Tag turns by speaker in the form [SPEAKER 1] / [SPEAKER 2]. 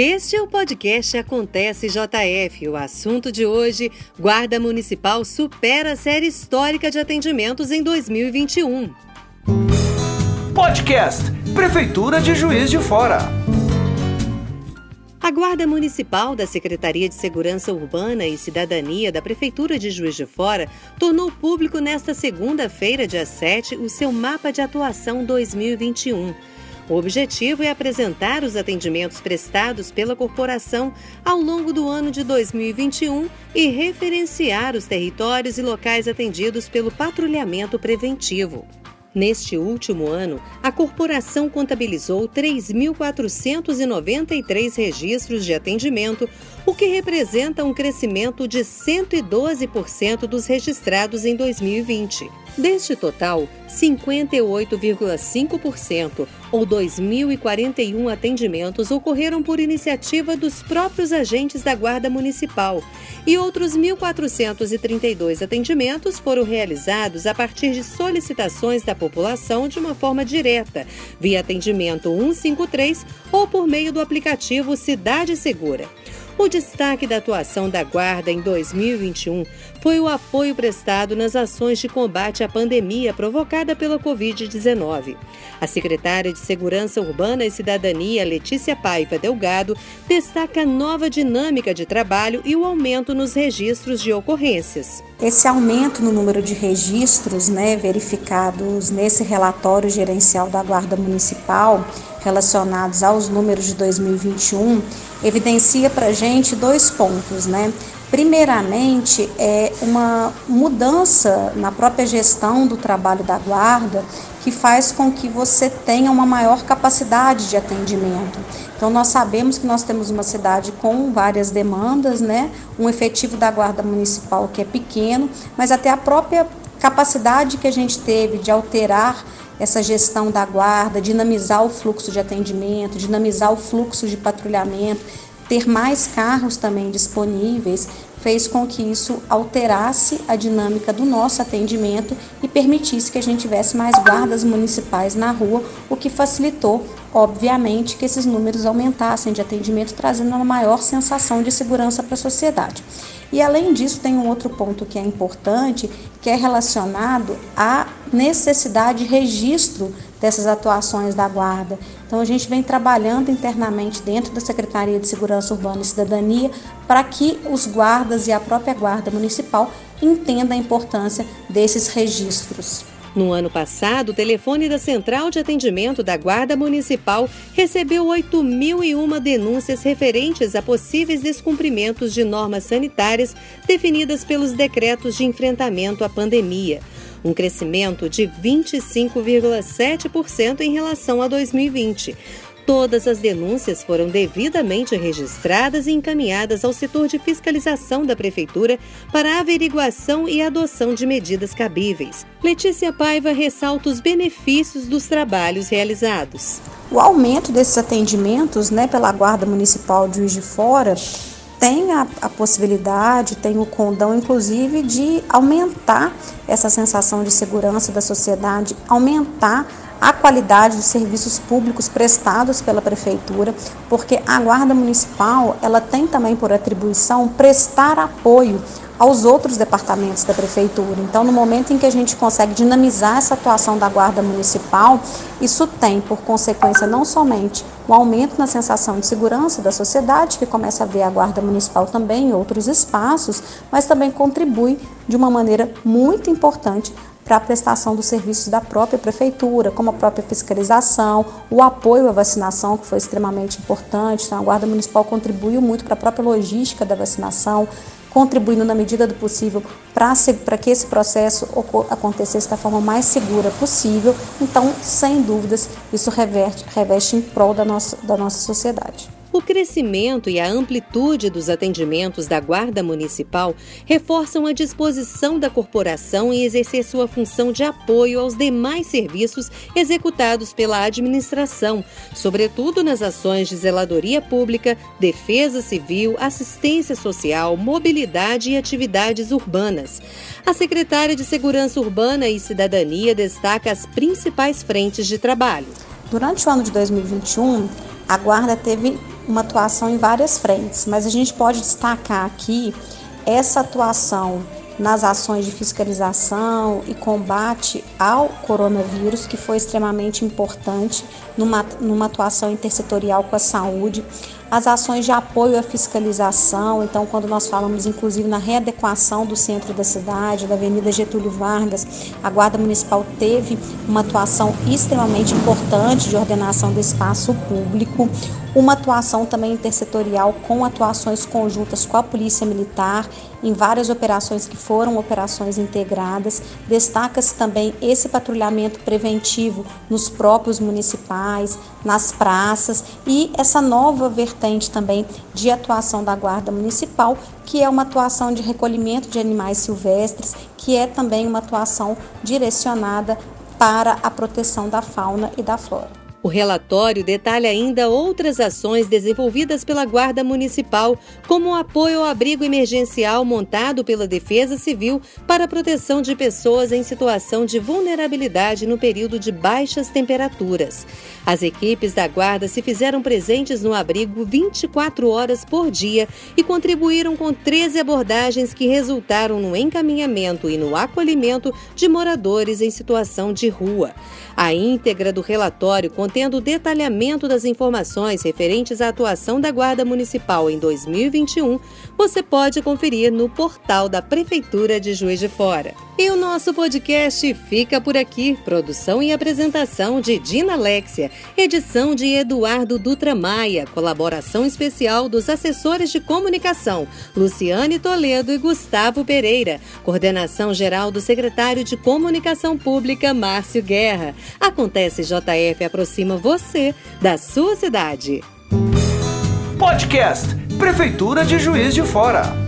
[SPEAKER 1] Este é o podcast Acontece JF. O assunto de hoje: Guarda Municipal supera a série histórica de atendimentos em 2021.
[SPEAKER 2] Podcast Prefeitura de Juiz de Fora.
[SPEAKER 1] A Guarda Municipal da Secretaria de Segurança Urbana e Cidadania da Prefeitura de Juiz de Fora tornou público nesta segunda-feira, dia 7, o seu mapa de atuação 2021. O objetivo é apresentar os atendimentos prestados pela corporação ao longo do ano de 2021 e referenciar os territórios e locais atendidos pelo patrulhamento preventivo. Neste último ano, a corporação contabilizou 3.493 registros de atendimento, o que representa um crescimento de 112% dos registrados em 2020. Deste total, 58,5%, ou 2.041 atendimentos, ocorreram por iniciativa dos próprios agentes da Guarda Municipal e outros 1.432 atendimentos foram realizados a partir de solicitações da população de uma forma direta, via atendimento 153 ou por meio do aplicativo Cidade Segura. O destaque da atuação da Guarda em 2021 foi o apoio prestado nas ações de combate à pandemia provocada pela Covid-19. A secretária de Segurança Urbana e Cidadania, Letícia Paiva Delgado, destaca a nova dinâmica de trabalho e o aumento nos registros de ocorrências.
[SPEAKER 3] Esse aumento no número de registros né, verificados nesse relatório gerencial da Guarda Municipal relacionados aos números de 2021 evidencia para a gente dois pontos, né? Primeiramente, é uma mudança na própria gestão do trabalho da guarda que faz com que você tenha uma maior capacidade de atendimento. Então, nós sabemos que nós temos uma cidade com várias demandas, né? Um efetivo da guarda municipal que é pequeno, mas até a própria capacidade que a gente teve de alterar essa gestão da guarda, dinamizar o fluxo de atendimento, dinamizar o fluxo de patrulhamento, ter mais carros também disponíveis, fez com que isso alterasse a dinâmica do nosso atendimento e permitisse que a gente tivesse mais guardas municipais na rua, o que facilitou, obviamente, que esses números aumentassem de atendimento, trazendo uma maior sensação de segurança para a sociedade. E além disso, tem um outro ponto que é importante, que é relacionado à necessidade de registro dessas atuações da guarda. Então a gente vem trabalhando internamente dentro da Secretaria de Segurança Urbana e Cidadania para que os guardas e a própria guarda municipal entendam a importância desses registros.
[SPEAKER 1] No ano passado, o telefone da Central de Atendimento da Guarda Municipal recebeu 8.001 denúncias referentes a possíveis descumprimentos de normas sanitárias definidas pelos decretos de enfrentamento à pandemia um crescimento de 25,7% em relação a 2020. Todas as denúncias foram devidamente registradas e encaminhadas ao setor de fiscalização da Prefeitura para averiguação e adoção de medidas cabíveis. Letícia Paiva ressalta os benefícios dos trabalhos realizados.
[SPEAKER 3] O aumento desses atendimentos né, pela Guarda Municipal de Juiz de Fora tem a, a, possibilidade, tem o condão, inclusive, de aumentar essa sensação de segurança da sociedade, aumentar a qualidade dos serviços públicos prestados pela prefeitura, porque a guarda municipal ela tem também por atribuição prestar apoio aos outros departamentos da prefeitura. Então, no momento em que a gente consegue dinamizar essa atuação da guarda municipal, isso tem por consequência não somente o aumento na sensação de segurança da sociedade, que começa a ver a guarda municipal também em outros espaços, mas também contribui de uma maneira muito importante para a prestação dos serviços da própria prefeitura, como a própria fiscalização, o apoio à vacinação, que foi extremamente importante. Então, a Guarda Municipal contribuiu muito para a própria logística da vacinação, contribuindo na medida do possível para que esse processo acontecesse da forma mais segura possível. Então, sem dúvidas, isso reverte, reveste em prol da nossa, da nossa sociedade.
[SPEAKER 1] O crescimento e a amplitude dos atendimentos da Guarda Municipal reforçam a disposição da corporação em exercer sua função de apoio aos demais serviços executados pela administração, sobretudo nas ações de zeladoria pública, defesa civil, assistência social, mobilidade e atividades urbanas. A secretária de Segurança Urbana e Cidadania destaca as principais frentes de trabalho.
[SPEAKER 3] Durante o ano de 2021, a Guarda teve uma atuação em várias frentes, mas a gente pode destacar aqui essa atuação nas ações de fiscalização e combate ao coronavírus, que foi extremamente importante numa, numa atuação intersetorial com a saúde, as ações de apoio à fiscalização, então quando nós falamos inclusive na readequação do centro da cidade, da Avenida Getúlio Vargas, a Guarda Municipal teve uma atuação extremamente importante de ordenação do espaço público, uma atuação também intersetorial com atuações conjuntas com a Polícia Militar em várias operações que foram operações integradas. Destaca-se também esse patrulhamento preventivo nos próprios municipais, nas praças e essa nova vertente também de atuação da Guarda Municipal, que é uma atuação de recolhimento de animais silvestres, que é também uma atuação direcionada para a proteção da fauna e da flora.
[SPEAKER 1] O relatório detalha ainda outras ações desenvolvidas pela Guarda Municipal, como o apoio ao abrigo emergencial montado pela Defesa Civil para a proteção de pessoas em situação de vulnerabilidade no período de baixas temperaturas. As equipes da Guarda se fizeram presentes no abrigo 24 horas por dia e contribuíram com 13 abordagens que resultaram no encaminhamento e no acolhimento de moradores em situação de rua. A íntegra do relatório contendo o detalhamento das informações referentes à atuação da Guarda Municipal em 2021, você pode conferir no portal da Prefeitura de Juiz de Fora. E o nosso podcast fica por aqui. Produção e apresentação de Dina Alexia, edição de Eduardo Dutra Maia, colaboração especial dos assessores de comunicação Luciane Toledo e Gustavo Pereira, coordenação geral do secretário de Comunicação Pública Márcio Guerra. Acontece JF aproxima você da sua cidade.
[SPEAKER 2] Podcast Prefeitura de Juiz de Fora.